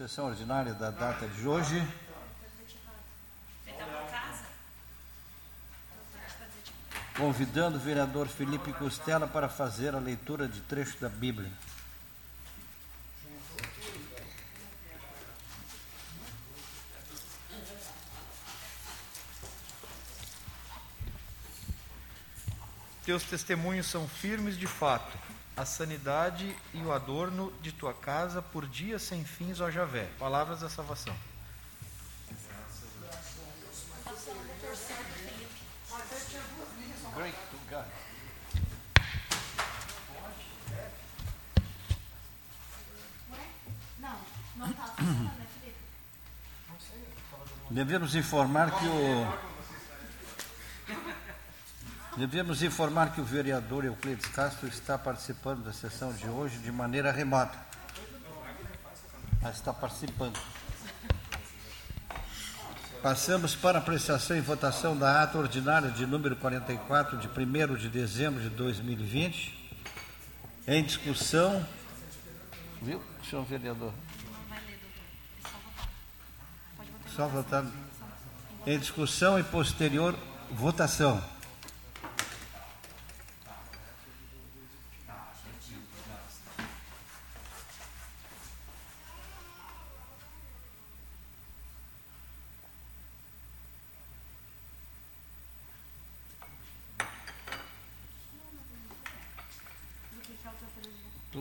sessão ordinária da data de hoje. Convidando o vereador Felipe Costela para fazer a leitura de trecho da Bíblia. Teus testemunhos são firmes de fato, a sanidade e o adorno de tua casa por dias sem fins, ó Javé. Palavras da salvação. Devemos informar que o Devemos informar que o vereador Euclides Castro está participando da sessão de hoje de maneira remota. Mas está participando. Passamos para apreciação e votação da ata ordinária de número 44, de 1 de dezembro de 2020. Em discussão. Viu, senhor vereador? Só votar. Em discussão e posterior votação.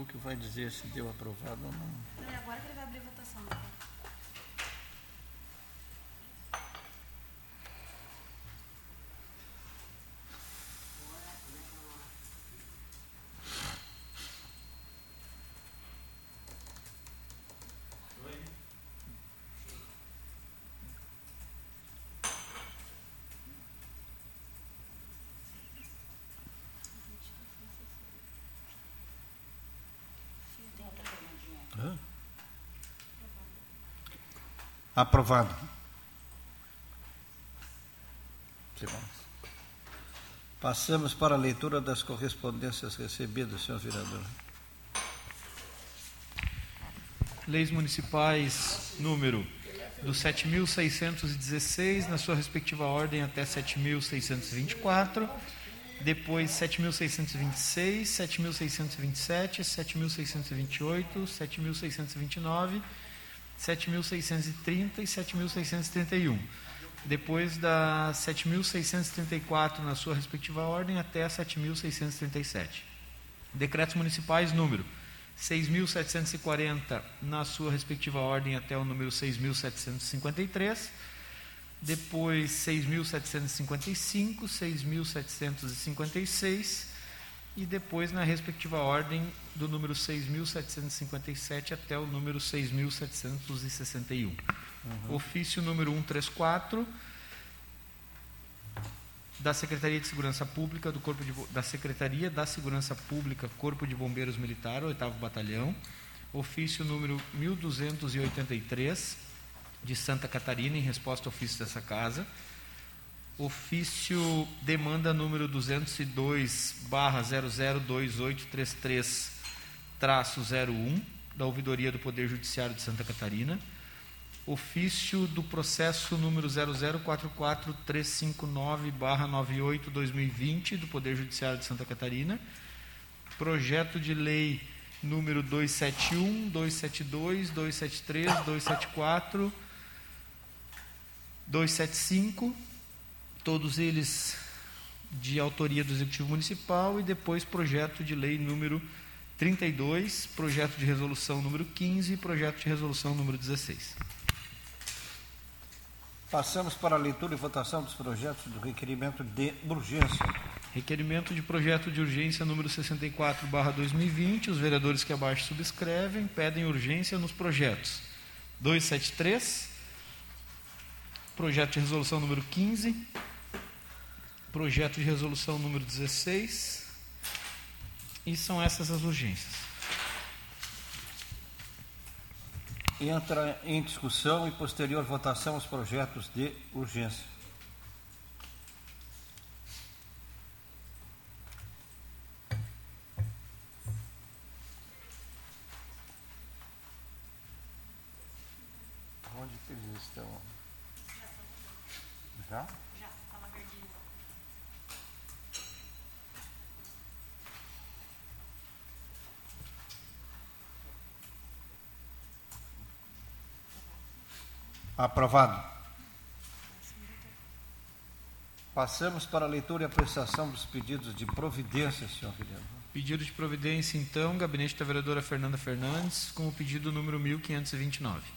Que vai dizer se deu aprovado ou não. É agora que ele vai abrir a votação. Aprovado. Passamos para a leitura das correspondências recebidas, senhor vereador. Leis municipais número do 7.616, na sua respectiva ordem, até 7.624. Depois 7.626, 7.627, 7.628, 7.629 7.630 e 7.631. Depois da 7.634 na sua respectiva ordem até a 7.637. Decretos municipais número 6.740 na sua respectiva ordem até o número 6.753. Depois 6.755, 6.756 e depois na respectiva ordem do número 6.757 até o número 6.761. Uhum. Ofício número 134 da Secretaria de Segurança Pública do Corpo de, da Secretaria da Segurança Pública Corpo de Bombeiros Militar, 8 Batalhão. Ofício número 1283 de Santa Catarina em resposta ao ofício dessa casa ofício demanda número 202 barra 002833 traço 01 da Ouvidoria do Poder Judiciário de Santa Catarina, ofício do processo número 0044359 barra 98 2020 do Poder Judiciário de Santa Catarina, projeto de lei número 271, 272, 273, 274, 275 todos eles de autoria do Executivo Municipal, e depois projeto de lei número 32, projeto de resolução número 15 e projeto de resolução número 16. Passamos para a leitura e votação dos projetos do requerimento de urgência. Requerimento de projeto de urgência número 64, barra 2020. Os vereadores que abaixo subscrevem pedem urgência nos projetos 273, projeto de resolução número 15, projeto de resolução número 16. E são essas as urgências. Entra em discussão e posterior votação os projetos de urgência. que eles estão? Já? Já, tá na verdinha. Aprovado. Passamos para a leitura e apreciação dos pedidos de providência, senhor vereador. Pedido de providência, então, gabinete da vereadora Fernanda Fernandes, com o pedido número 1529.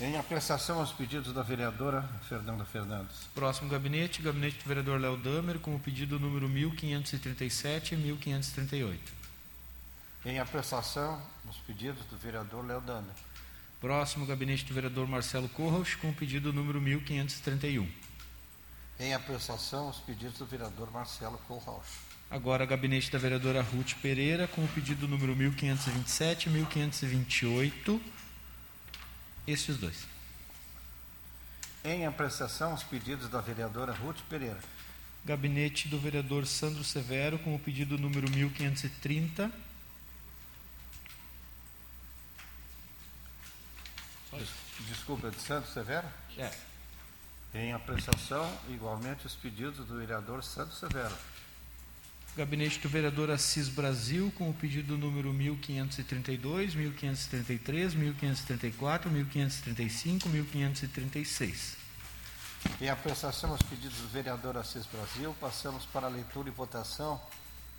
Em apreciação aos pedidos da vereadora Fernanda Fernandes. Próximo gabinete, gabinete do vereador Léo Damer, com o pedido número 1537 e 1538. Em apreciação aos pedidos do vereador Léo Dander. Próximo gabinete do vereador Marcelo Corros, com o pedido número 1531. Em apreciação aos pedidos do vereador Marcelo Kohlhaus. Agora, gabinete da vereadora Ruth Pereira, com o pedido número 1527 e 1528. Estes dois. Em apreciação aos pedidos da vereadora Ruth Pereira. Gabinete do vereador Sandro Severo, com o pedido número 1530. Desculpa, de Santos Severo. É. Em apreciação, igualmente, os pedidos do vereador Santos Severo. Gabinete do vereador Assis Brasil, com o pedido número 1532, 1533, 1534, 1535, 1536. Em apreciação aos pedidos do vereador Assis Brasil, passamos para a leitura e votação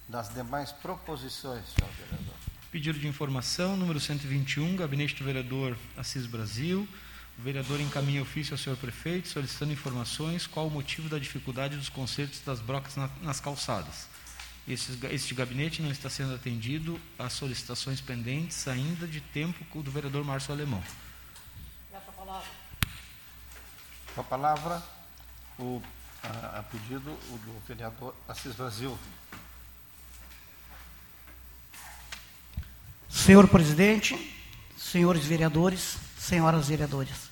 das demais proposições, senhor vereador. Pedido de informação, número 121, gabinete do vereador Assis Brasil. O vereador encaminha ofício ao senhor prefeito solicitando informações qual o motivo da dificuldade dos consertos das brocas na- nas calçadas. Este, este gabinete não está sendo atendido às solicitações pendentes ainda de tempo do vereador Márcio Alemão. Com a palavra, o, a, a pedido o do vereador Assis Brasil. Senhor presidente, senhores vereadores, senhoras vereadoras,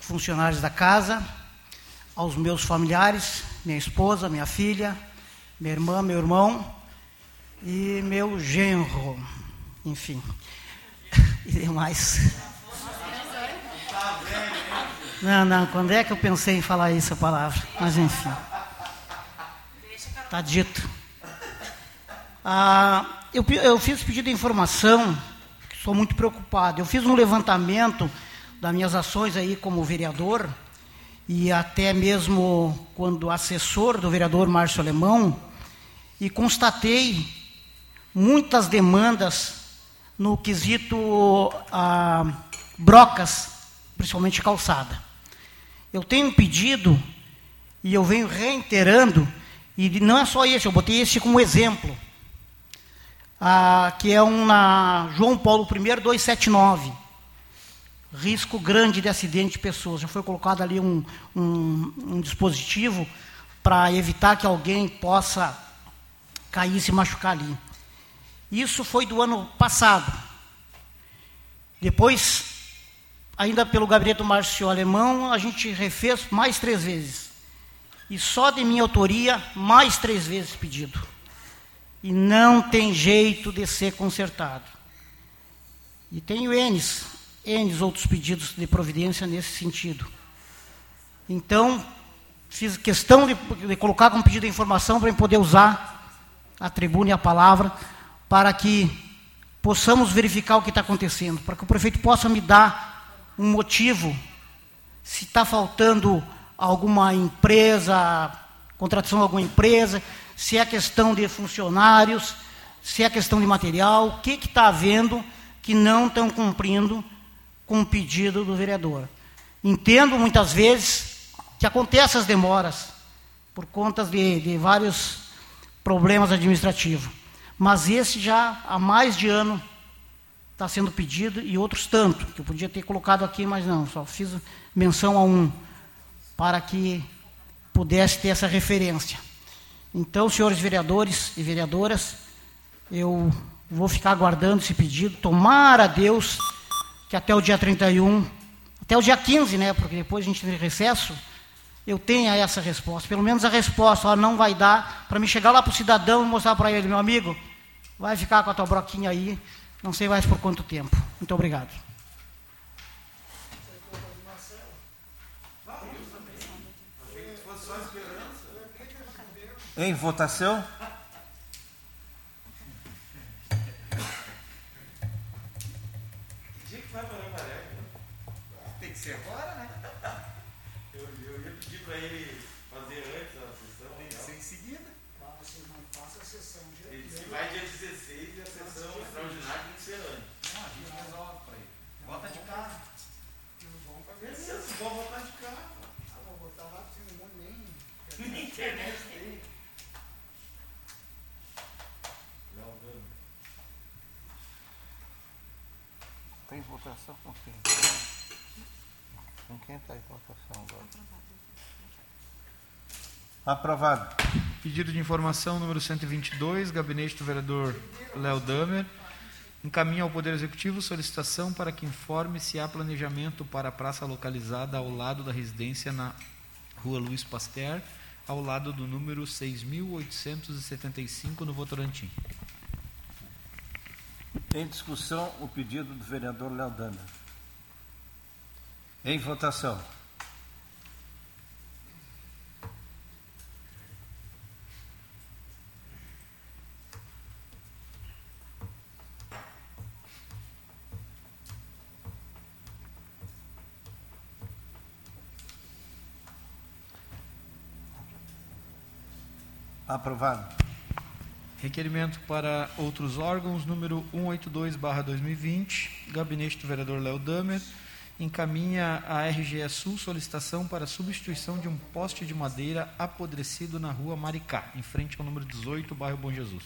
funcionários da casa, aos meus familiares, minha esposa, minha filha, minha irmã, meu irmão e meu genro, enfim, e demais. Não, não, quando é que eu pensei em falar essa palavra? Mas enfim, está dito. Ah, eu, eu fiz pedido de informação, estou muito preocupado. Eu fiz um levantamento das minhas ações aí como vereador e até mesmo quando assessor do vereador Márcio Alemão e constatei muitas demandas no quesito ah, brocas, principalmente calçada. Eu tenho pedido e eu venho reiterando, e não é só esse, eu botei esse como exemplo ah, que é um na João Paulo I 279. Risco grande de acidente de pessoas. Já foi colocado ali um, um, um dispositivo para evitar que alguém possa cair e se machucar ali. Isso foi do ano passado. Depois, ainda pelo gabinete do Márcio Alemão, a gente refez mais três vezes. E só de minha autoria, mais três vezes pedido e não tem jeito de ser consertado. E tenho N's, N's outros pedidos de providência nesse sentido. Então, fiz questão de, de colocar como pedido de informação para poder usar a tribuna e a palavra para que possamos verificar o que está acontecendo, para que o prefeito possa me dar um motivo, se está faltando alguma empresa, contratação de alguma empresa, se é questão de funcionários, se é questão de material, o que está havendo que não estão cumprindo com o pedido do vereador. Entendo muitas vezes que acontecem as demoras por conta de, de vários problemas administrativos, mas esse já há mais de ano está sendo pedido e outros tanto, que eu podia ter colocado aqui, mas não, só fiz menção a um, para que pudesse ter essa referência. Então, senhores vereadores e vereadoras, eu vou ficar aguardando esse pedido. Tomara a Deus que até o dia 31, até o dia 15, né? Porque depois a gente tem recesso, eu tenha essa resposta. Pelo menos a resposta, ó, não vai dar para me chegar lá para o cidadão e mostrar para ele, meu amigo, vai ficar com a tua broquinha aí, não sei mais por quanto tempo. Muito obrigado. Em votação. Tem que ser agora, né? Eu, eu ia pedir para ele fazer antes a sessão. Tem que ser em seguida. Vocês não façam a sessão Ele disse que vai dia 16 e a sessão extraordinária tem que ser antes. Não, a gente resolve para ele. Bota de carro. Beleza, se for voltar de carro. vou botar lá, porque não nem. Nem internet tem. Não, não. Tem votação com quem? Com quem está em votação agora? Aprovado. Pedido de informação número 122, gabinete do vereador Léo Damer. Encaminha ao Poder Executivo solicitação para que informe se há planejamento para a praça localizada ao lado da residência na Rua Luiz Pasteur, ao lado do número 6.875 no Votorantim. Em discussão, o pedido do vereador Léo Damer. Em votação. Aprovado. Requerimento para outros órgãos, número 182-2020, gabinete do vereador Léo Damer, encaminha à RGE Sul solicitação para substituição de um poste de madeira apodrecido na rua Maricá, em frente ao número 18, bairro Bom Jesus.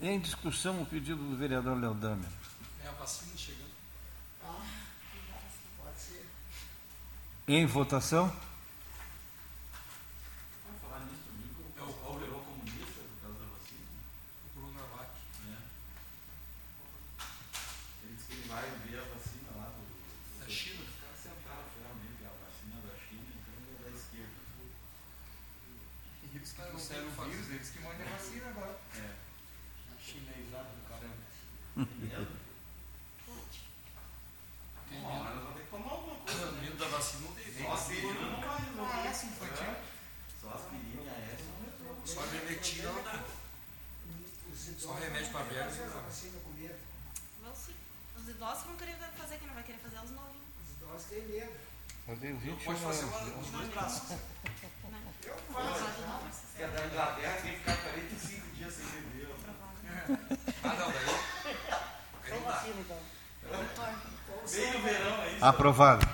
Em discussão, o pedido do vereador Léo Damer. É a vacina chegando. Em votação. É o Paulo virou comunista por causa da vacina? O Bruno Narvac. Ele disse que ele vai ver a vacina lá do. Da China. Os caras sentaram finalmente a vacina da China, então ele é da esquerda. Eles que trouxeram o vírus, eles que mandam a vacina agora. É. Chinesado do caramba. Tem Bom, medo. mas nós vamos ter que tomar alguma coisa. Não, medo da vacina não tem Só jeito. aspirina não vai resolver. Ah, essa infantil. Só aspirina e essa não ivermectina não dá. Só remédio para velhos não dá. Vão sim. Os idosos vão querer fazer, quem não vai querer fazer é os novinhos. Eu tenho 21 Pode fazer uma, os dois braços. Né? Eu faço. Se é da Inglaterra, tem que ficar 45 dias sem beber. Ah, não, daí. Aí não dá. Bem no verão é isso. Aprovado.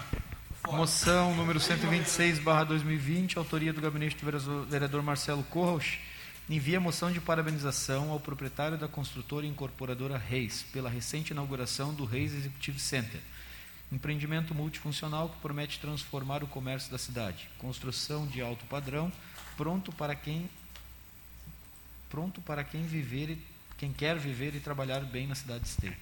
Moção número 126/2020, autoria do gabinete do vereador- vereador Marcelo Corros, envia moção de parabenização ao proprietário da construtora e incorporadora Reis pela recente inauguração do Reis Executive Center. Empreendimento multifuncional que promete transformar o comércio da cidade. Construção de alto padrão, pronto para quem pronto para quem viver e quem quer viver e trabalhar bem na cidade de Esteio.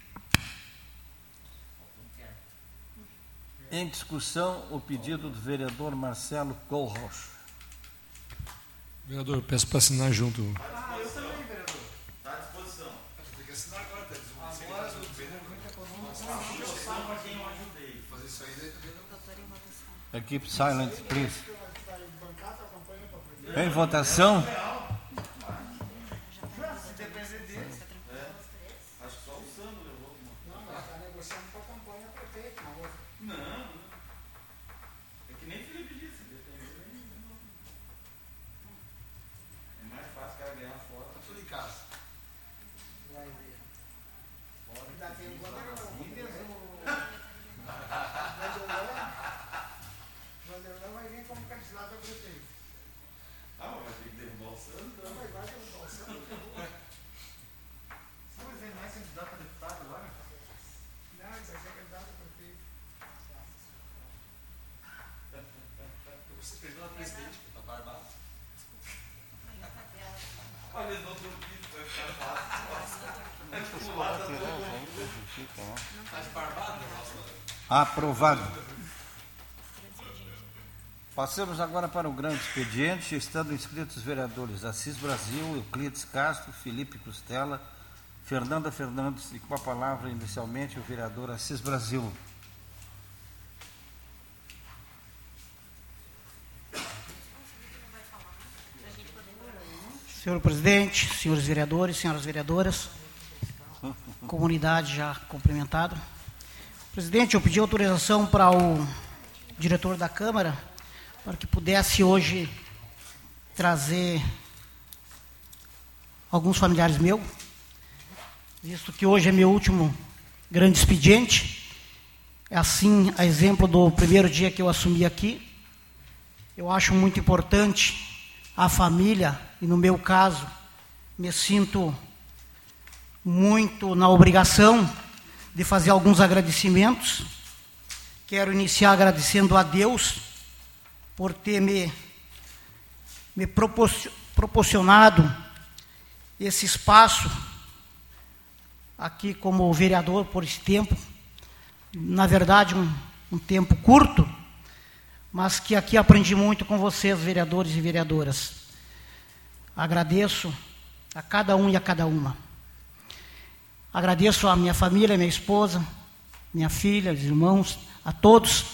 Em discussão, o pedido do vereador Marcelo Colros. Vereador, peço para assinar junto. Ah, eu também, vereador. Está à disposição. Tem que assinar agora, tá? Agora, do desenvolvimento econômico, só para quem eu ajudei. Fazer isso aí daí também não. Doutor em votação. Keep silent, please. Em votação. Se depender dele. Acho que só o Sandro levou uma. Não, não. É que nem Felipe disse, depender nem. É mais fácil o cara ganhar fora. Tá tudo em casa. Ah, mas vai ter que derrubar o Sandro. Então. Mas é mais candidato a deputado agora? Você perdeu a presidente, tá barbado. Olha, eles não troquinho, vai ficar fácil. É tipo o lado da tua mão. Tá de barbado, negócio. Aprovado. Passamos agora para o grande expediente, estando inscritos os vereadores Assis Brasil, Euclides Castro, Felipe Costela, Fernanda Fernandes e com a palavra inicialmente o vereador Assis Brasil. Senhor presidente, senhores vereadores, senhoras vereadoras, comunidade já cumprimentada. Presidente, eu pedi autorização para o diretor da Câmara para que pudesse hoje trazer alguns familiares meus, visto que hoje é meu último grande expediente. É assim, a exemplo do primeiro dia que eu assumi aqui. Eu acho muito importante a família, e no meu caso, me sinto muito na obrigação de fazer alguns agradecimentos. Quero iniciar agradecendo a Deus por ter me, me proporcionado esse espaço aqui como vereador por esse tempo. Na verdade, um, um tempo curto mas que aqui aprendi muito com vocês, vereadores e vereadoras. Agradeço a cada um e a cada uma. Agradeço a minha família, minha esposa, minha filha, os irmãos, a todos.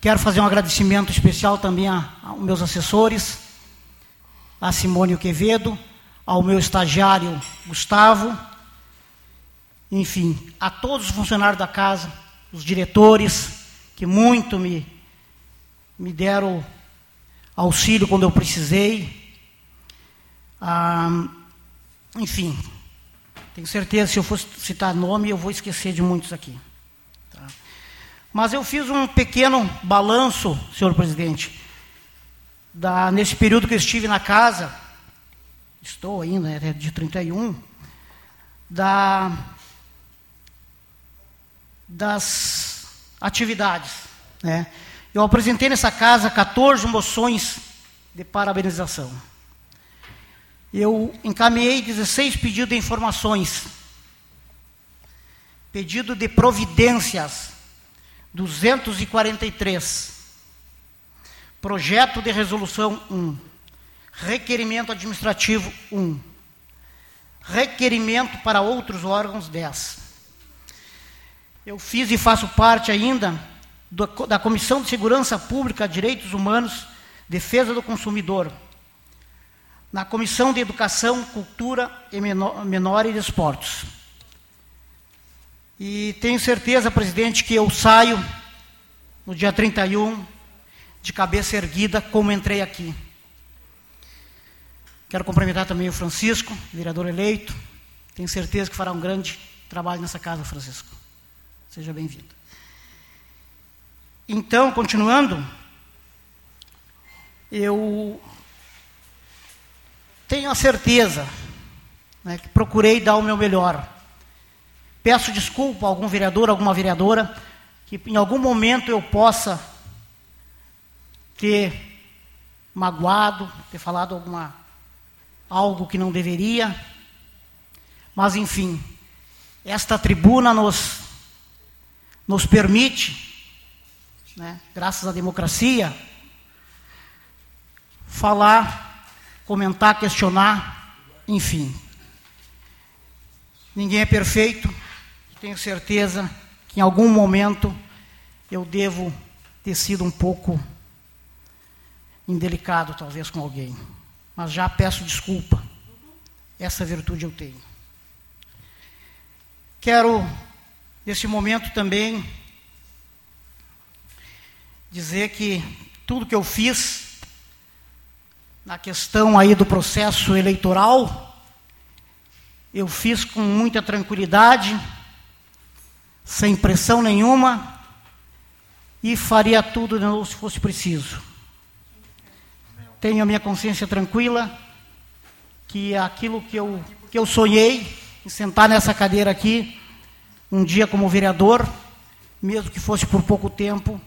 Quero fazer um agradecimento especial também aos meus assessores, a Simone Quevedo, ao meu estagiário Gustavo, enfim, a todos os funcionários da casa, os diretores, que muito me me deram auxílio quando eu precisei. Ah, enfim, tenho certeza, se eu fosse citar nome, eu vou esquecer de muitos aqui. Tá? Mas eu fiz um pequeno balanço, senhor presidente, da, nesse período que eu estive na casa, estou ainda, é de 31, da, das atividades. Né? Eu apresentei nessa casa 14 moções de parabenização. Eu encaminhei 16 pedidos de informações. Pedido de providências, 243. Projeto de resolução 1. Requerimento administrativo 1. Requerimento para outros órgãos 10. Eu fiz e faço parte ainda da Comissão de Segurança Pública, Direitos Humanos, Defesa do Consumidor, na Comissão de Educação, Cultura e Menor, Menor e Desportos. E tenho certeza, presidente, que eu saio no dia 31 de cabeça erguida, como entrei aqui. Quero cumprimentar também o Francisco, vereador eleito. Tenho certeza que fará um grande trabalho nessa casa, Francisco. Seja bem-vindo. Então, continuando, eu tenho a certeza né, que procurei dar o meu melhor. Peço desculpa a algum vereador, alguma vereadora, que em algum momento eu possa ter magoado, ter falado alguma algo que não deveria. Mas enfim, esta tribuna nos nos permite né, graças à democracia, falar, comentar, questionar, enfim. Ninguém é perfeito, tenho certeza que em algum momento eu devo ter sido um pouco indelicado, talvez, com alguém. Mas já peço desculpa. Essa virtude eu tenho. Quero, nesse momento também, dizer que tudo que eu fiz na questão aí do processo eleitoral, eu fiz com muita tranquilidade, sem pressão nenhuma, e faria tudo se fosse preciso. Tenho a minha consciência tranquila, que aquilo que eu, que eu sonhei, em sentar nessa cadeira aqui, um dia como vereador, mesmo que fosse por pouco tempo,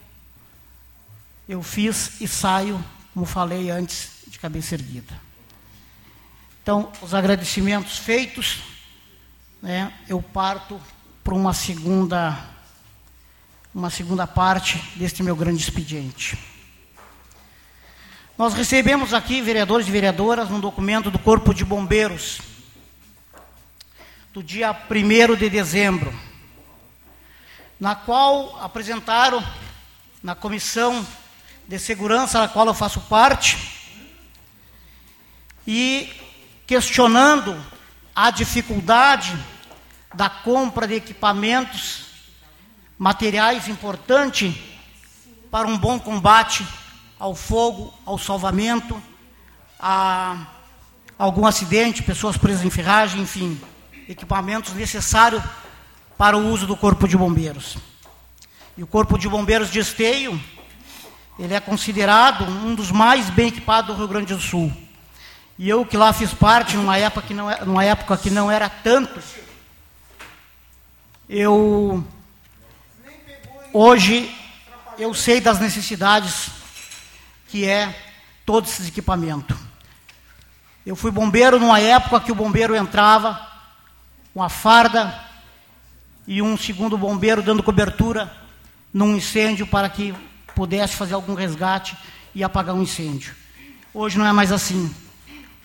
eu fiz e saio, como falei antes, de cabeça erguida. Então, os agradecimentos feitos, né, eu parto para uma segunda, uma segunda parte deste meu grande expediente. Nós recebemos aqui, vereadores e vereadoras, um documento do Corpo de Bombeiros do dia 1 de dezembro, na qual apresentaram na comissão de segurança, da qual eu faço parte, e questionando a dificuldade da compra de equipamentos, materiais importantes para um bom combate ao fogo, ao salvamento, a algum acidente, pessoas presas em ferragem, enfim, equipamentos necessários para o uso do Corpo de Bombeiros. E o Corpo de Bombeiros de Esteio, ele é considerado um dos mais bem equipados do Rio Grande do Sul. E eu que lá fiz parte numa época que não, numa época que não era tanto, eu hoje eu sei das necessidades que é todo esse equipamento. Eu fui bombeiro numa época que o bombeiro entrava com a farda e um segundo bombeiro dando cobertura num incêndio para que pudesse fazer algum resgate e apagar um incêndio. Hoje não é mais assim.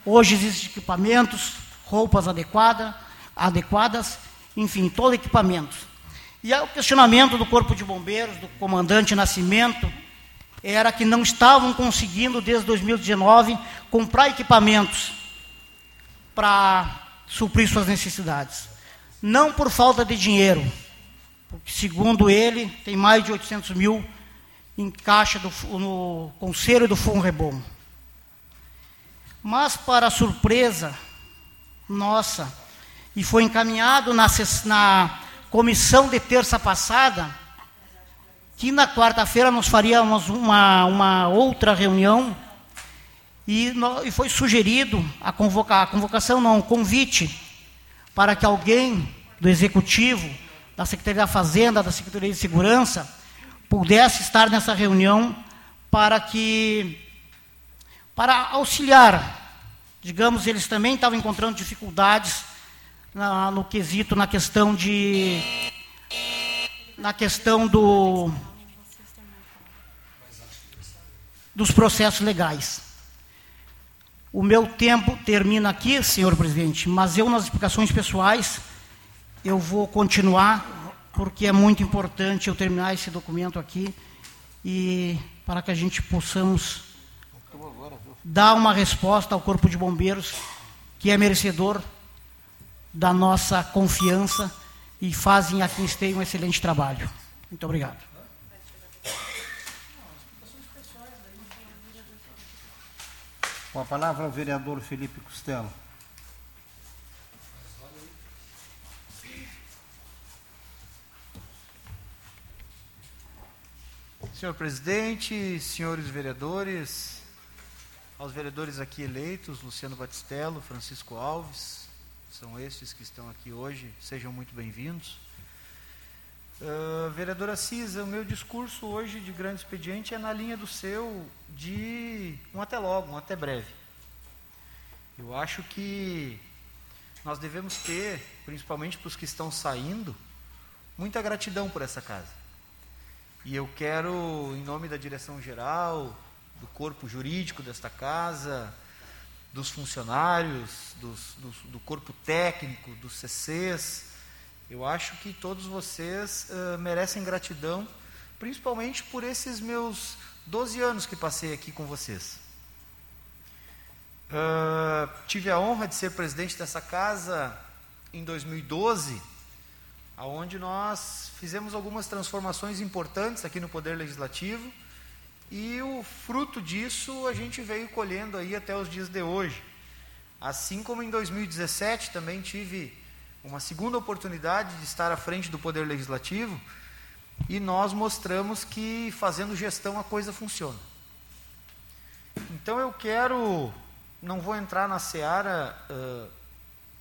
Hoje existem equipamentos, roupas adequadas, adequadas, enfim, todo equipamento. E o questionamento do Corpo de Bombeiros, do comandante Nascimento, era que não estavam conseguindo, desde 2019, comprar equipamentos para suprir suas necessidades. Não por falta de dinheiro, porque, segundo ele, tem mais de 800 mil em caixa do, no Conselho do Funrebom. Mas, para surpresa nossa, e foi encaminhado na, na comissão de terça passada, que na quarta-feira nós faríamos uma, uma outra reunião e, no, e foi sugerido a, convocar, a convocação, não, um convite para que alguém do Executivo, da Secretaria da Fazenda, da Secretaria de Segurança, pudesse estar nessa reunião para que para auxiliar, digamos, eles também estavam encontrando dificuldades na, no quesito, na questão de na questão do dos processos legais. O meu tempo termina aqui, senhor presidente, mas eu, nas explicações pessoais, eu vou continuar, porque é muito importante eu terminar esse documento aqui e para que a gente possamos dar uma resposta ao Corpo de Bombeiros, que é merecedor da nossa confiança e fazem aqui em Esteio um excelente trabalho. Muito obrigado. Com a palavra o vereador Felipe Costello. Senhor presidente, senhores vereadores, aos vereadores aqui eleitos, Luciano Batistello, Francisco Alves, são estes que estão aqui hoje, sejam muito bem-vindos. Uh, vereadora Cisa, o meu discurso hoje de grande expediente é na linha do seu de um até logo, um até breve. Eu acho que nós devemos ter, principalmente para os que estão saindo, muita gratidão por essa casa. E eu quero, em nome da direção geral, do corpo jurídico desta casa, dos funcionários, dos, dos, do corpo técnico, dos CCs, eu acho que todos vocês uh, merecem gratidão, principalmente por esses meus 12 anos que passei aqui com vocês. Uh, tive a honra de ser presidente dessa casa em 2012, aonde nós fizemos algumas transformações importantes aqui no Poder Legislativo e o fruto disso a gente veio colhendo aí até os dias de hoje. Assim como em 2017 também tive uma segunda oportunidade de estar à frente do Poder Legislativo e nós mostramos que fazendo gestão a coisa funciona. Então eu quero, não vou entrar na seara uh,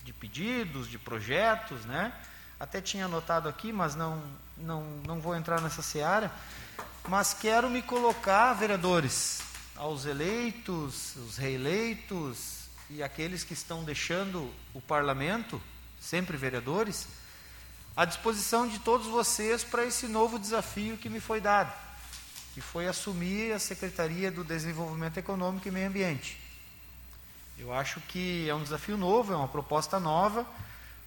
de pedidos, de projetos, né? Até tinha anotado aqui, mas não, não, não vou entrar nessa seara. Mas quero me colocar, vereadores, aos eleitos, os reeleitos e aqueles que estão deixando o parlamento, sempre vereadores, à disposição de todos vocês para esse novo desafio que me foi dado, que foi assumir a Secretaria do Desenvolvimento Econômico e Meio Ambiente. Eu acho que é um desafio novo, é uma proposta nova,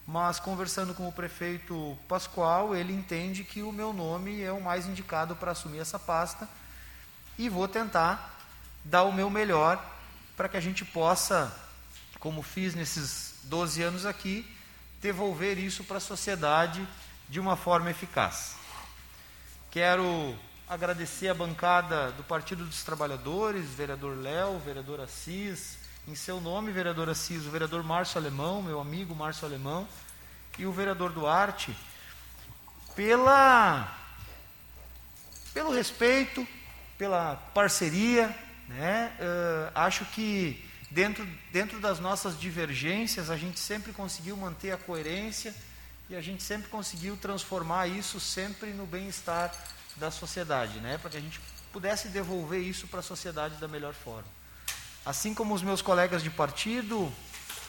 mas conversando com o prefeito Pascoal, ele entende que o meu nome é o mais indicado para assumir essa pasta e vou tentar dar o meu melhor para que a gente possa, como fiz nesses 12 anos aqui, devolver isso para a sociedade de uma forma eficaz. Quero agradecer a bancada do Partido dos Trabalhadores, vereador Léo, vereador Assis, em seu nome, vereador Assis, o vereador Márcio Alemão, meu amigo Márcio Alemão, e o vereador Duarte, pela, pelo respeito, pela parceria. Né? Uh, acho que dentro, dentro das nossas divergências, a gente sempre conseguiu manter a coerência e a gente sempre conseguiu transformar isso sempre no bem-estar da sociedade, né? para que a gente pudesse devolver isso para a sociedade da melhor forma. Assim como os meus colegas de partido,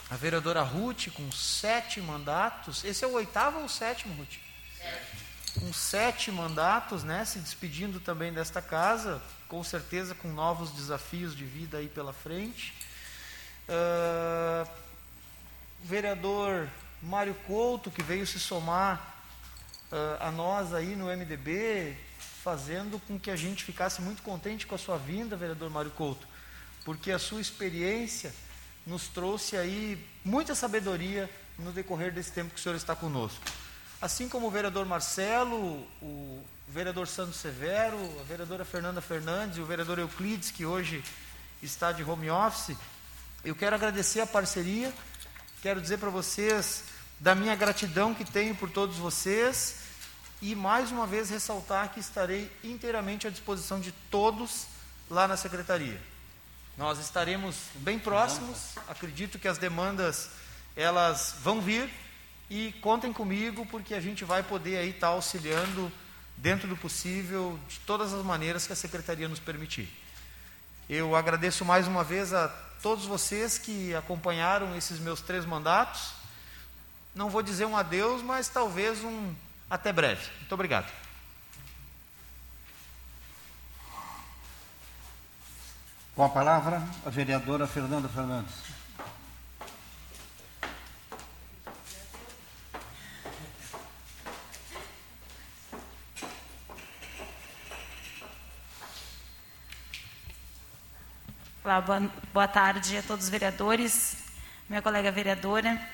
a vereadora Ruth, com sete mandatos, esse é o oitavo ou o sétimo, Ruth? Sete. Com sete mandatos, né, se despedindo também desta casa, com certeza com novos desafios de vida aí pela frente. Uh, o vereador Mário Couto, que veio se somar uh, a nós aí no MDB, fazendo com que a gente ficasse muito contente com a sua vinda, vereador Mário Couto porque a sua experiência nos trouxe aí muita sabedoria no decorrer desse tempo que o senhor está conosco. Assim como o vereador Marcelo, o vereador Santos Severo, a vereadora Fernanda Fernandes e o vereador Euclides, que hoje está de home office, eu quero agradecer a parceria, quero dizer para vocês da minha gratidão que tenho por todos vocês e mais uma vez ressaltar que estarei inteiramente à disposição de todos lá na secretaria. Nós estaremos bem próximos. Acredito que as demandas elas vão vir e contem comigo porque a gente vai poder aí estar auxiliando dentro do possível de todas as maneiras que a secretaria nos permitir. Eu agradeço mais uma vez a todos vocês que acompanharam esses meus três mandatos. Não vou dizer um adeus, mas talvez um até breve. Muito obrigado. Com a palavra, a vereadora Fernanda Fernandes. Olá, boa, boa tarde a todos os vereadores, minha colega vereadora,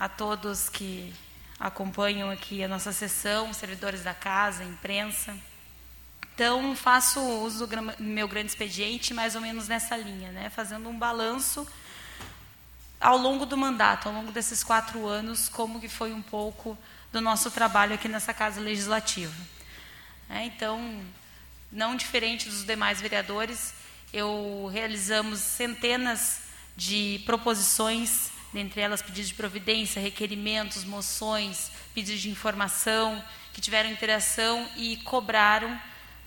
a todos que acompanham aqui a nossa sessão, servidores da casa, imprensa. Então, faço uso do meu grande expediente mais ou menos nessa linha, né? fazendo um balanço ao longo do mandato, ao longo desses quatro anos, como que foi um pouco do nosso trabalho aqui nessa Casa Legislativa. É, então, não diferente dos demais vereadores, eu realizamos centenas de proposições, dentre elas pedidos de providência, requerimentos, moções, pedidos de informação, que tiveram interação e cobraram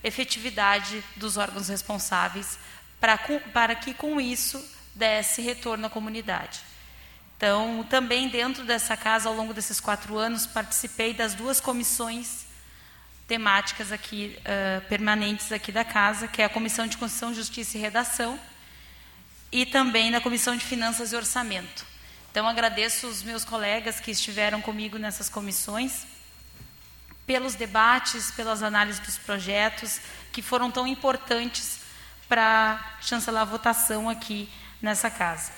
efetividade dos órgãos responsáveis para, para que com isso desse retorno à comunidade. Então, também dentro dessa casa, ao longo desses quatro anos, participei das duas comissões temáticas aqui uh, permanentes aqui da casa, que é a Comissão de Constituição, Justiça e Redação, e também da Comissão de Finanças e Orçamento. Então, agradeço os meus colegas que estiveram comigo nessas comissões pelos debates, pelas análises dos projetos que foram tão importantes para chancelar a votação aqui nessa casa.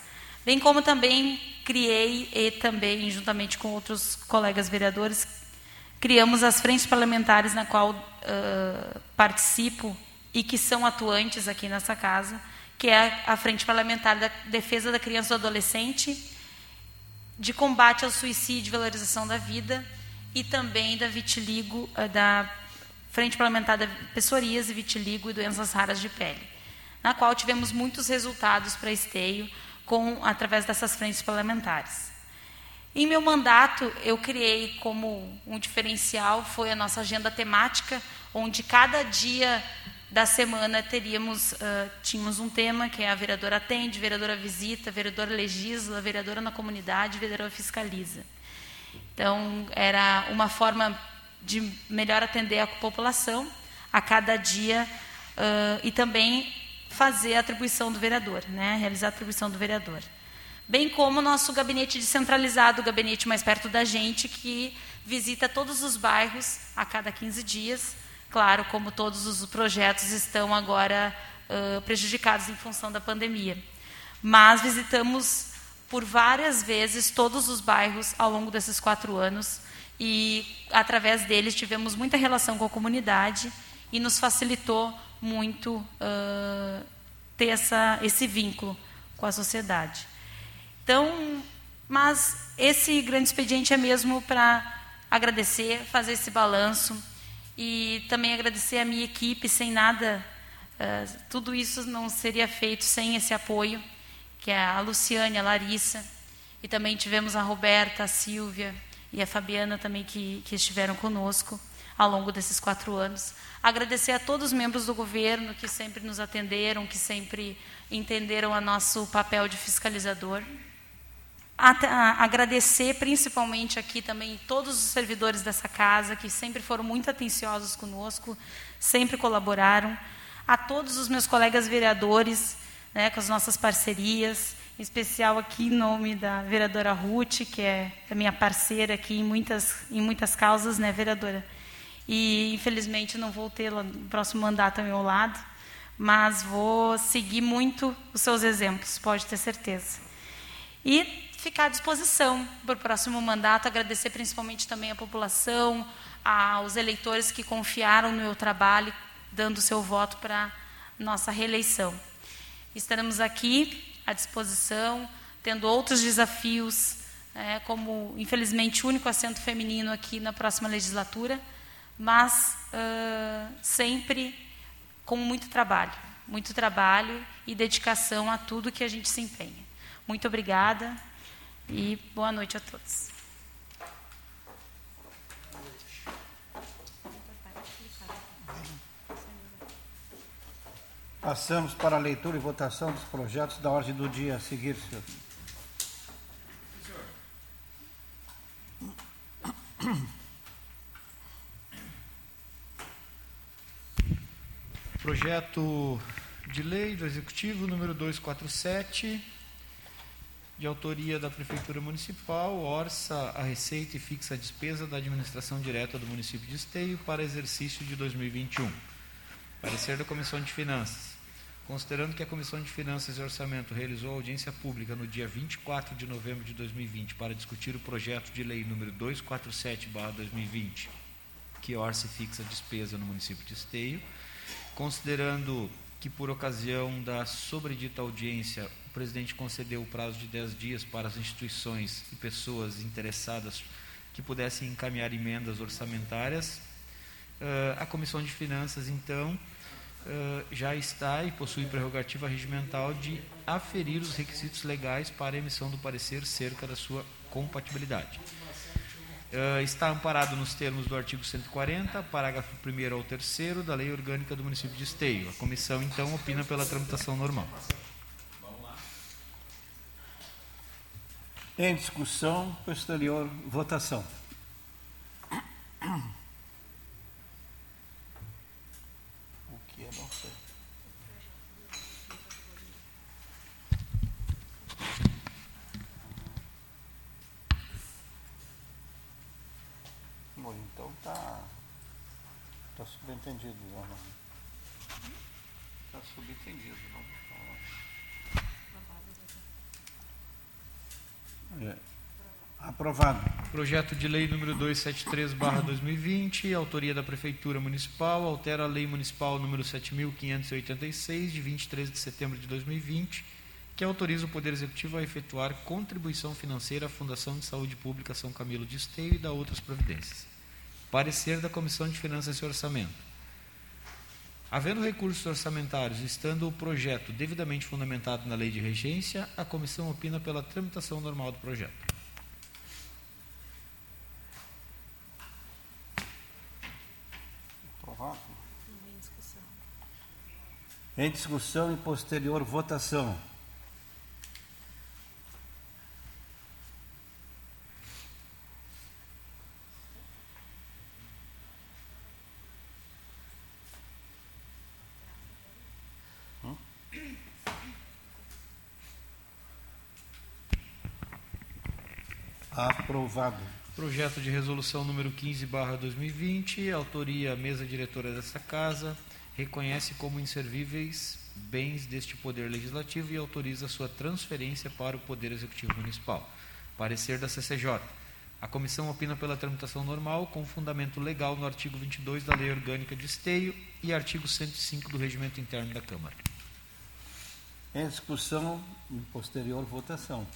Bem como também criei e também juntamente com outros colegas vereadores criamos as frentes parlamentares na qual uh, participo e que são atuantes aqui nessa casa, que é a frente parlamentar da defesa da criança e do adolescente, de combate ao suicídio e valorização da vida e também da vitiligo, eh, da Frente Parlamentar da Pessoarias Vitiligo e Doenças Raras de Pele, na qual tivemos muitos resultados para esteio com através dessas frentes parlamentares. Em meu mandato, eu criei como um diferencial foi a nossa agenda temática, onde cada dia da semana teríamos uh, tínhamos um tema que é a vereadora atende, vereadora visita, vereadora legisla, vereadora na comunidade, vereadora fiscaliza. Então, era uma forma de melhor atender a população a cada dia uh, e também fazer a atribuição do vereador, né? realizar a atribuição do vereador. bem como o nosso gabinete descentralizado, o gabinete mais perto da gente, que visita todos os bairros a cada 15 dias. Claro, como todos os projetos estão agora uh, prejudicados em função da pandemia. Mas visitamos por várias vezes todos os bairros ao longo desses quatro anos e, através deles, tivemos muita relação com a comunidade e nos facilitou muito uh, ter essa, esse vínculo com a sociedade. Então, mas esse grande expediente é mesmo para agradecer, fazer esse balanço e também agradecer a minha equipe. Sem nada, uh, tudo isso não seria feito sem esse apoio, que é a Luciane, a Larissa, e também tivemos a Roberta, a Silvia e a Fabiana também que, que estiveram conosco ao longo desses quatro anos. Agradecer a todos os membros do governo que sempre nos atenderam, que sempre entenderam o nosso papel de fiscalizador. agradecer principalmente aqui também todos os servidores dessa casa, que sempre foram muito atenciosos conosco, sempre colaboraram. A todos os meus colegas vereadores, né, com as nossas parcerias, em especial aqui em nome da vereadora Ruth, que é a minha parceira aqui em muitas, em muitas causas, né, vereadora? e infelizmente não vou tê-la no próximo mandato ao meu lado, mas vou seguir muito os seus exemplos, pode ter certeza. E ficar à disposição para o próximo mandato, agradecer principalmente também à população, aos eleitores que confiaram no meu trabalho, dando seu voto para nossa reeleição. Estaremos aqui à disposição, tendo outros desafios, é, como infelizmente o único assento feminino aqui na próxima legislatura mas uh, sempre com muito trabalho, muito trabalho e dedicação a tudo que a gente se empenha. Muito obrigada e boa noite a todos. Passamos para a leitura e votação dos projetos da ordem do dia a seguir, senhor. Projeto de lei do Executivo número 247, de autoria da Prefeitura Municipal, orça a receita e fixa a despesa da administração direta do município de Esteio para exercício de 2021. Parecer da Comissão de Finanças. Considerando que a Comissão de Finanças e Orçamento realizou audiência pública no dia 24 de novembro de 2020 para discutir o projeto de lei número 247/2020, que orça e fixa despesa no município de Esteio, Considerando que, por ocasião da sobredita audiência, o presidente concedeu o prazo de 10 dias para as instituições e pessoas interessadas que pudessem encaminhar emendas orçamentárias, a Comissão de Finanças, então, uh, já está e possui prerrogativa regimental de aferir os requisitos legais para a emissão do parecer cerca da sua compatibilidade. Uh, está amparado nos termos do artigo 140, parágrafo 1 ao 3 da Lei Orgânica do Município de Esteio. A comissão, então, opina pela tramitação normal. Em discussão, posterior votação. O que é não sei. então tá, tá subentendido, não. Tá subentendido, não. É. Aprovado. Projeto de lei número 273/2020, autoria da Prefeitura Municipal, altera a Lei Municipal número 7586 de 23 de setembro de 2020, que autoriza o Poder Executivo a efetuar contribuição financeira à Fundação de Saúde Pública São Camilo de Esteio e da outras providências. Parecer da Comissão de Finanças e Orçamento. Havendo recursos orçamentários, estando o projeto devidamente fundamentado na lei de regência, a comissão opina pela tramitação normal do projeto. Aprovado. Em discussão e posterior votação. Aprovado. Projeto de resolução número 15, barra 2020, autoria mesa diretora desta casa, reconhece como inservíveis bens deste Poder Legislativo e autoriza sua transferência para o Poder Executivo Municipal. Parecer da CCJ. A comissão opina pela tramitação normal, com fundamento legal no artigo 22 da Lei Orgânica de Esteio e artigo 105 do Regimento Interno da Câmara. Em discussão e posterior votação.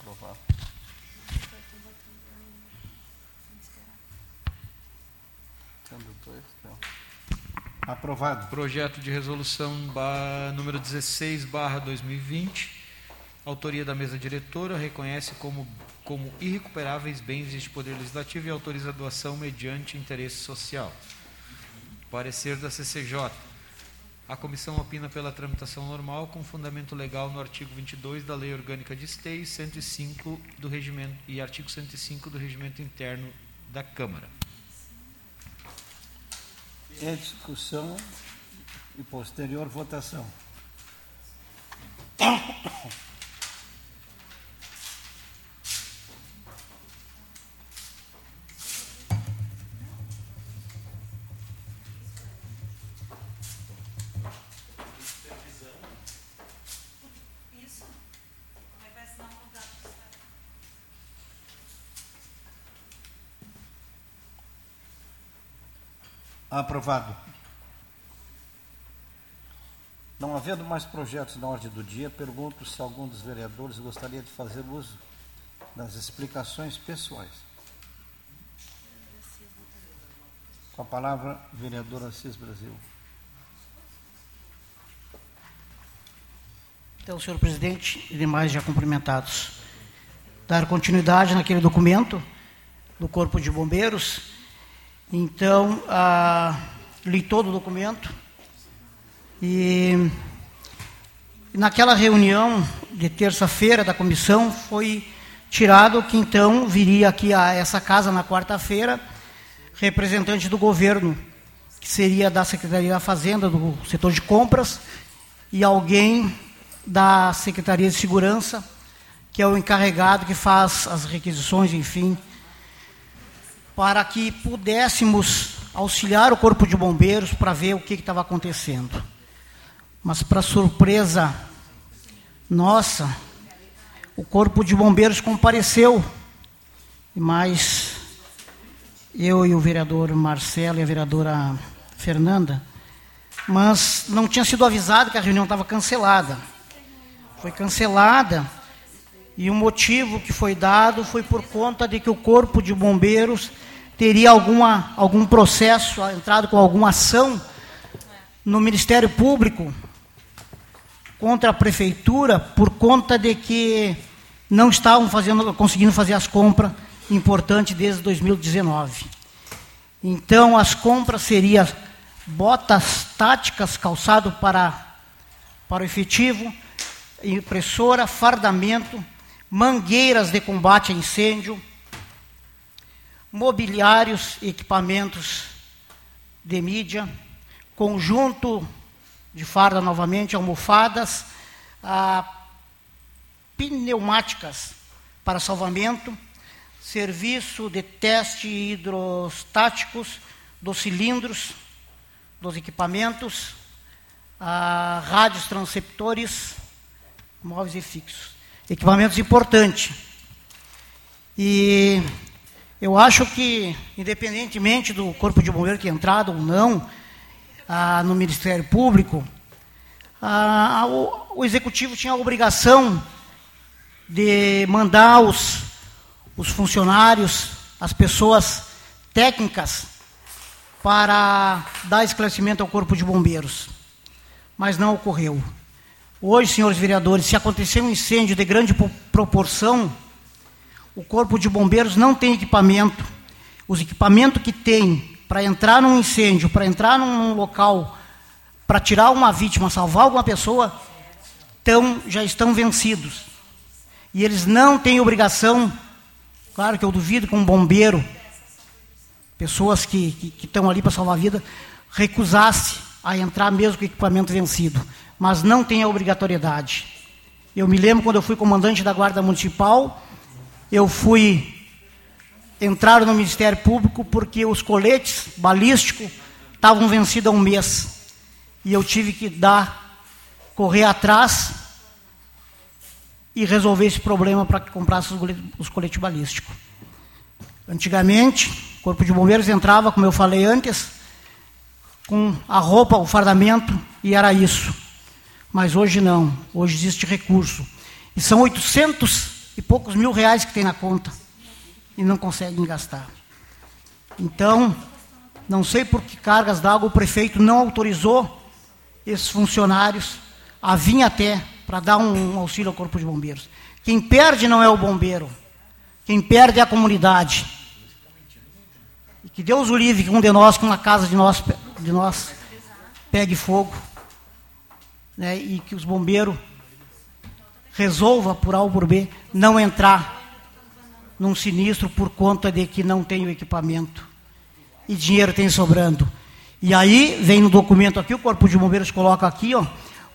Aprovado. Tendo dois, não. Aprovado. Projeto de resolução ba- número 16, barra 2020, autoria da mesa diretora, reconhece como, como irrecuperáveis bens deste Poder Legislativo e autoriza a doação mediante interesse social. Parecer da CCJ. A comissão opina pela tramitação normal, com fundamento legal no artigo 22 da Lei Orgânica de Esteio 105 do regimento, e artigo 105 do Regimento Interno da Câmara. Em discussão e posterior votação. Aprovado. Não havendo mais projetos na ordem do dia, pergunto se algum dos vereadores gostaria de fazer uso das explicações pessoais. Com a palavra, vereador Assis Brasil. Então, senhor presidente e demais já cumprimentados, dar continuidade naquele documento do Corpo de Bombeiros. Então, ah, li todo o documento e naquela reunião de terça-feira da comissão foi tirado que então viria aqui a essa casa na quarta-feira representante do governo, que seria da Secretaria da Fazenda, do setor de compras, e alguém da Secretaria de Segurança, que é o encarregado que faz as requisições, enfim, para que pudéssemos auxiliar o Corpo de Bombeiros para ver o que estava acontecendo. Mas, para surpresa nossa, o Corpo de Bombeiros compareceu, mas eu e o vereador Marcelo e a vereadora Fernanda, mas não tinha sido avisado que a reunião estava cancelada. Foi cancelada e o motivo que foi dado foi por conta de que o Corpo de Bombeiros teria alguma, algum processo, entrado com alguma ação no Ministério Público contra a Prefeitura por conta de que não estavam fazendo, conseguindo fazer as compras importantes desde 2019. Então, as compras seriam botas táticas, calçado para, para o efetivo, impressora, fardamento, mangueiras de combate a incêndio, mobiliários equipamentos de mídia, conjunto de farda novamente, almofadas, ah, pneumáticas para salvamento, serviço de teste hidrostáticos dos cilindros, dos equipamentos, ah, rádios transceptores, móveis e fixos. Equipamentos importantes. E eu acho que, independentemente do Corpo de Bombeiro ter entrado ou não ah, no Ministério Público, ah, o, o Executivo tinha a obrigação de mandar os, os funcionários, as pessoas técnicas, para dar esclarecimento ao Corpo de Bombeiros. Mas não ocorreu. Hoje, senhores vereadores, se acontecer um incêndio de grande po- proporção, o Corpo de Bombeiros não tem equipamento. Os equipamentos que tem para entrar num incêndio, para entrar num local, para tirar uma vítima, salvar alguma pessoa, tão, já estão vencidos. E eles não têm obrigação, Claro que eu duvido que um bombeiro, pessoas que, que, que estão ali para salvar a vida, recusasse a entrar mesmo com equipamento vencido. Mas não tem a obrigatoriedade. Eu me lembro quando eu fui comandante da Guarda Municipal, eu fui entrar no Ministério Público porque os coletes balísticos estavam vencidos há um mês. E eu tive que dar, correr atrás e resolver esse problema para que comprasse os coletes balísticos. Antigamente, o Corpo de Bombeiros entrava, como eu falei antes, com a roupa, o fardamento, e era isso. Mas hoje não, hoje existe recurso. E são 800 e poucos mil reais que tem na conta, e não conseguem gastar. Então, não sei por que cargas d'água o prefeito não autorizou esses funcionários a vir até para dar um, auxílio ao Corpo de Bombeiros. Quem perde não é o bombeiro, quem perde é a comunidade. E que Deus o livre que um de nós, com uma casa de nós, de nós pegue fogo, né, e que os bombeiros resolva por A ou por B não entrar num sinistro por conta de que não tem o equipamento e dinheiro tem sobrando. E aí vem no documento aqui, o Corpo de Bombeiros coloca aqui, ó.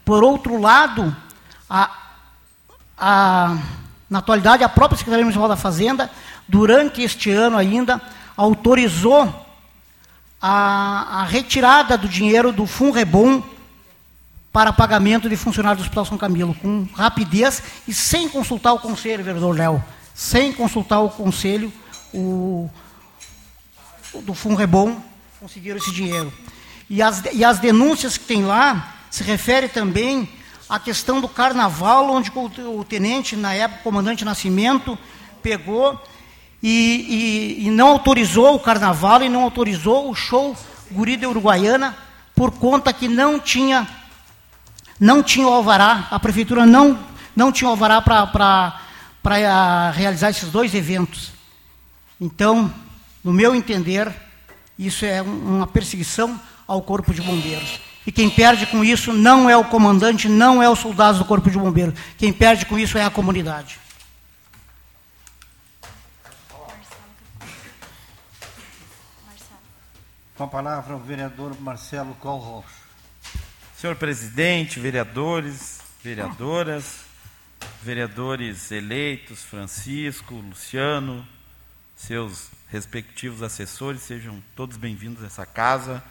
Por outro lado, a, a, na atualidade, a própria Secretaria Municipal da Fazenda, durante este ano ainda, autorizou a, a retirada do dinheiro do Funrebom para pagamento de funcionários do Hospital São Camilo, com rapidez e sem consultar o conselho, vereador Léo, sem consultar o conselho, o, do Funrebom conseguiram esse dinheiro. E as, e as denúncias que tem lá se refere também à questão do carnaval, onde o, tenente, na época, comandante Nascimento, pegou e, e, e, não autorizou o carnaval e não autorizou o show Guri de Uruguaiana por conta que não tinha não tinha o alvará, a prefeitura não, não tinha o alvará para ah, realizar esses dois eventos. Então, no meu entender, isso é uma perseguição ao Corpo de Bombeiros. E quem perde com isso não é o comandante, não é os soldados do Corpo de Bombeiros. Quem perde com isso é a comunidade. Com a palavra o vereador Marcelo Colroch. Senhor presidente, vereadores, vereadoras, vereadores eleitos, Francisco, Luciano, seus respectivos assessores, sejam todos bem-vindos a essa casa.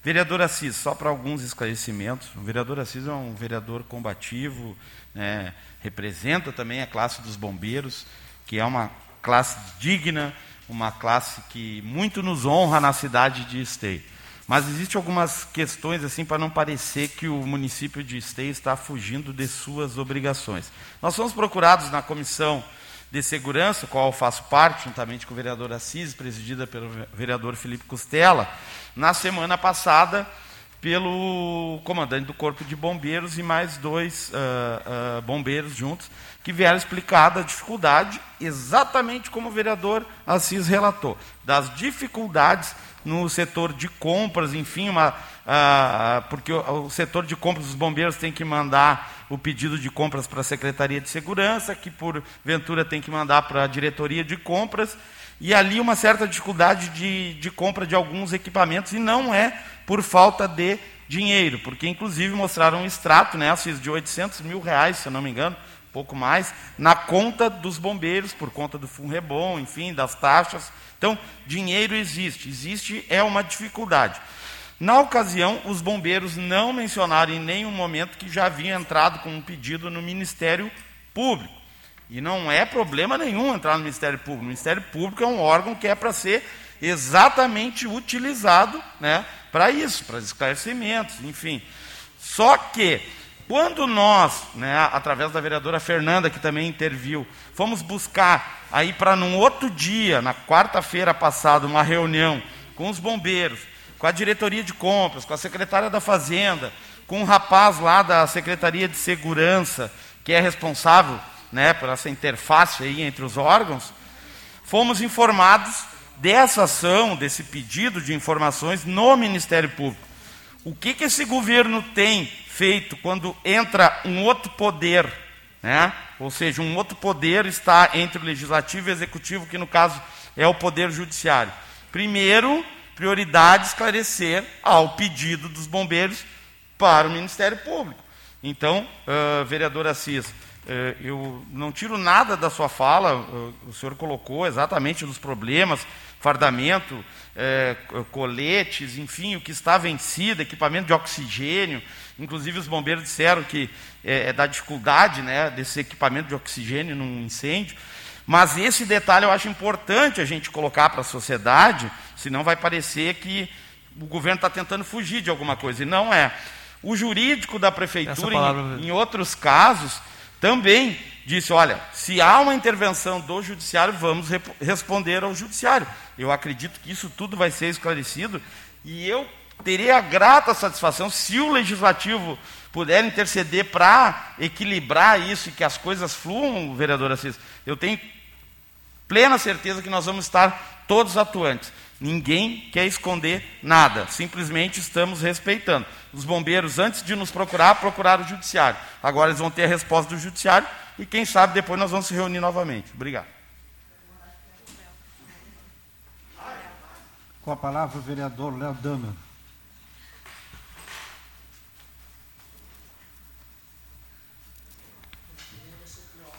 Vereador Assis, só para alguns esclarecimentos, o vereador Assis é um vereador combativo, né, representa também a classe dos bombeiros, que é uma classe digna, uma classe que muito nos honra na cidade de Esteio. Mas existem algumas questões assim para não parecer que o município de Esteio está fugindo de suas obrigações. Nós fomos procurados na comissão de Segurança, qual eu faço parte, juntamente com o vereador Assis, presidida pelo vereador Felipe Costela, na semana passada, pelo comandante do Corpo de Bombeiros e mais dois uh, uh, bombeiros juntos, que vieram explicar da dificuldade, exatamente como o vereador Assis relatou, das dificuldades no setor de compras, enfim, uma, porque o, o, setor de compras dos bombeiros tem que mandar o pedido de compras para a Secretaria de Segurança, que porventura tem que mandar para a Diretoria de Compras, e ali uma certa dificuldade de, de compra de alguns equipamentos, e não é por falta de dinheiro, porque inclusive mostraram um extrato, né, de 800 mil reais, se eu não me engano, pouco mais, na conta dos bombeiros, por conta do Funrebom, enfim, das taxas. Então, dinheiro existe, existe é uma dificuldade. Na ocasião, os bombeiros não mencionaram em nenhum momento que já havia entrado com um pedido no Ministério Público. E não é problema nenhum entrar no Ministério Público. O Ministério Público é um órgão que é para ser exatamente utilizado né, para isso, para esclarecimentos, enfim. Só que quando nós, né, através da vereadora Fernanda, que também interviu, fomos buscar aí para num outro dia, na quarta-feira passada, uma reunião com os bombeiros, com a diretoria de compras, com a secretária da Fazenda, com um rapaz lá da Secretaria de Segurança, que é responsável né, por essa interface aí entre os órgãos, fomos informados dessa ação, desse pedido de informações no Ministério Público. O que, que esse governo tem feito quando entra um outro poder, né? Ou seja, um outro poder está entre o legislativo e o executivo, que no caso é o poder judiciário. Primeiro, prioridade esclarecer ao pedido dos bombeiros para o Ministério Público. Então, uh, vereador Assis, uh, eu não tiro nada da sua fala, uh, o senhor colocou exatamente nos problemas, fardamento, coletes, enfim, o que está vencido, equipamento de oxigênio, inclusive os bombeiros disseram que é, é da dificuldade né, desse equipamento de oxigênio num incêndio, mas esse detalhe eu acho importante a gente colocar para a sociedade, senão vai parecer que o governo está tentando fugir de alguma coisa, e não é. O jurídico da prefeitura, palavra... em, em outros casos, também disse: olha, se há uma intervenção do judiciário, vamos responder ao judiciário. Eu acredito que isso tudo vai ser esclarecido e eu terei a grata satisfação se o legislativo puder interceder para equilibrar isso e que as coisas fluam, vereador Assis. Eu tenho plena certeza que nós vamos estar todos atuantes. Ninguém quer esconder nada, simplesmente estamos respeitando. Os bombeiros, antes de nos procurar, procuraram o judiciário. Agora eles vão ter a resposta do judiciário e, quem sabe, depois nós vamos se reunir novamente. Obrigado. Com a palavra o vereador Léo Dama.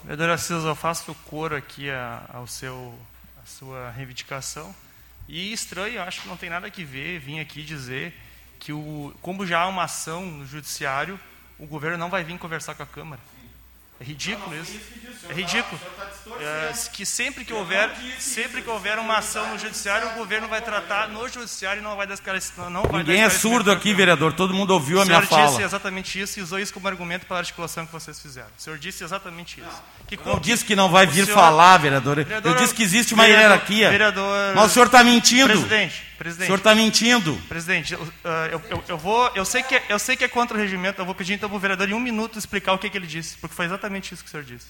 Vereador Assis, eu faço coro aqui ao seu, a sua reivindicação. E estranho, acho que não tem nada que ver, vim aqui dizer que, o, como já há uma ação no judiciário, o governo não vai vir conversar com a Câmara. É ridículo isso. É ridículo. É, que sempre que houver, sempre que houver uma ação no judiciário, o governo vai tratar no judiciário e não vai descarecer. Não vai Ninguém é surdo aqui, vereador. Todo mundo ouviu a minha fala. O senhor disse exatamente isso e usou isso como argumento para a articulação que vocês fizeram. O senhor disse exatamente isso. Que, não disse que não vai vir senhor, falar, vereador. vereador. Eu disse que existe uma vereador, hierarquia. Vereador, Mas o senhor está mentindo. Presidente, presidente. O senhor está mentindo. Presidente, uh, eu, eu, eu, vou, eu sei que é, eu sei que é contra o regimento. Eu vou pedir então para o vereador em um minuto explicar o que, que ele disse, porque foi exatamente isso que o senhor disse.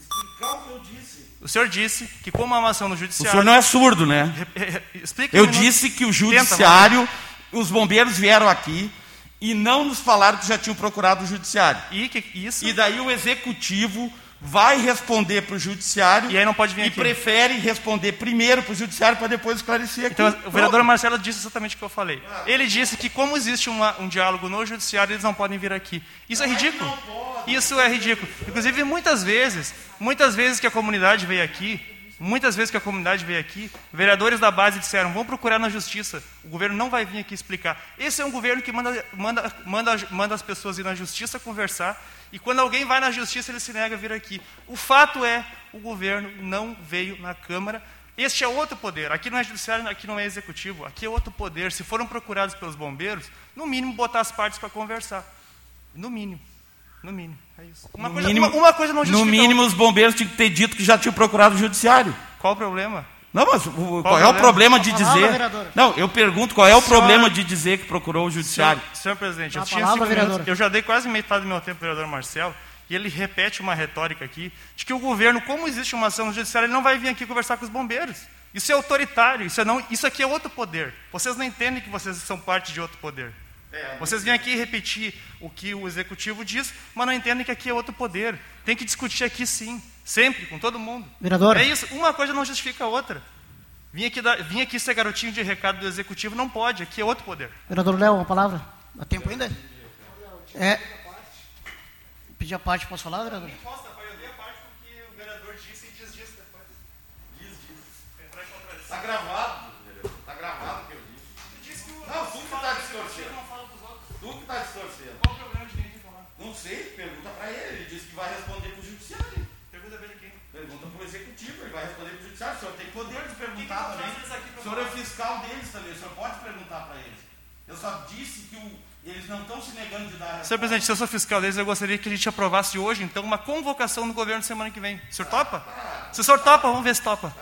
Explicar o que eu disse. O senhor disse que como uma ação no judiciário... O senhor não é surdo, né? Explica eu disse que o judiciário, Tenta, os bombeiros vieram aqui e não nos falaram que já tinham procurado o judiciário. E, que, isso? e daí o executivo vai responder para o judiciário e aí não pode vir e aqui. prefere responder primeiro para o judiciário para depois esclarecer aqui. Então, o vereador Marcelo disse exatamente o que eu falei. Ele disse que como existe uma, um diálogo no judiciário, eles não podem vir aqui. Isso é ridículo. Isso é ridículo. Inclusive, muitas vezes, muitas vezes que a comunidade veio aqui, muitas vezes que a comunidade veio aqui, vereadores da base disseram, vamos procurar na justiça. O governo não vai vir aqui explicar. Esse é um governo que manda, manda, manda, manda as pessoas ir na justiça conversar e quando alguém vai na justiça, ele se nega a vir aqui. O fato é, o governo não veio na Câmara. Este é outro poder. Aqui não é judiciário, aqui não é executivo. Aqui é outro poder. Se foram procurados pelos bombeiros, no mínimo botar as partes para conversar. No mínimo. No mínimo. É isso. Uma, coisa, mínimo, uma, uma coisa não justifica. No mínimo, os bombeiros tinham que ter dito que já tinham procurado o judiciário. Qual o problema? Não, mas o, qual, qual é o problema de dizer. Não, eu pergunto qual é o problema de dizer que procurou o judiciário. Senhor, senhor presidente, eu, tinha palavra, minutos, eu já dei quase metade do meu tempo para o vereador Marcelo, e ele repete uma retórica aqui de que o governo, como existe uma ação no judiciário, ele não vai vir aqui conversar com os bombeiros. Isso é autoritário, isso, é não, isso aqui é outro poder. Vocês não entendem que vocês são parte de outro poder. É, vocês vêm aqui repetir o que o executivo diz, mas não entendem que aqui é outro poder. Tem que discutir aqui sim, sempre, com todo mundo. Vereador. É isso, uma coisa não justifica a outra. Vim aqui, dar, vim aqui ser garotinho de recado do executivo, não pode, aqui é outro poder. Vereador Léo, uma palavra? Dá tempo ainda? É. Pedir a parte, posso falar, vereador? Posso, eu dei a parte porque o vereador disse e diz disso depois. Diz, diz. Está gravado, está gravado o que eu disse. Não, tu que está distorcendo. Tu que está distorcendo. Qual o problema de ninguém falar? Não sei, pergunta para ele. Ele disse que vai responder para o judiciário. Pergunta para ele quem? Pergunta para o executivo, ele vai responder para o judiciário. O senhor tem poder de perguntar que também. O senhor é fiscal deles também, o senhor pode perguntar para eles. Eu só disse que o, eles não estão se negando de dar Senhor presidente, se eu sou fiscal deles, eu gostaria que a gente aprovasse hoje, então, uma convocação no governo semana que vem. O senhor topa? Se o senhor topa, vamos ver se topa.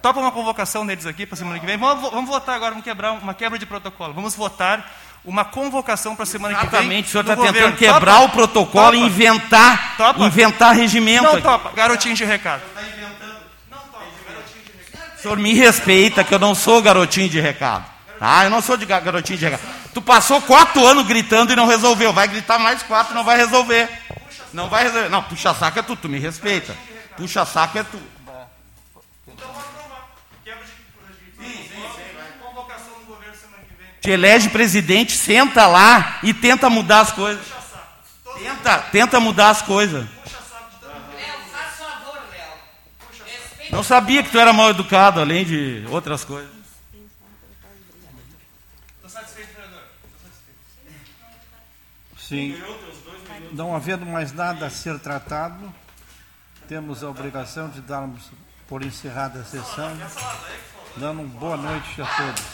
Topa uma convocação deles aqui para semana que vem. Vamos, vamos votar agora, vamos quebrar uma quebra de protocolo. Vamos votar uma convocação para a semana Exatamente, que vem. Exatamente, o senhor está tentando quebrar topa? o protocolo topa? e inventar, topa? inventar regimento. Não topa, garotinho de recado. O senhor me respeita que eu não sou garotinho de recado. Ah, eu não sou de garotinho de recado. Tu passou quatro anos gritando e não resolveu. Vai gritar mais quatro e não vai resolver. Não vai resolver. Não, puxa saco é tu, tu me respeita. Puxa saco é tu. Te elege presidente, senta lá e tenta mudar as coisas. Tenta, tenta mudar as coisas. Não sabia que tu era mal educado, além de outras coisas. Sim. Não havendo mais nada a ser tratado, temos a obrigação de darmos por encerrada a sessão, dando uma boa noite a todos.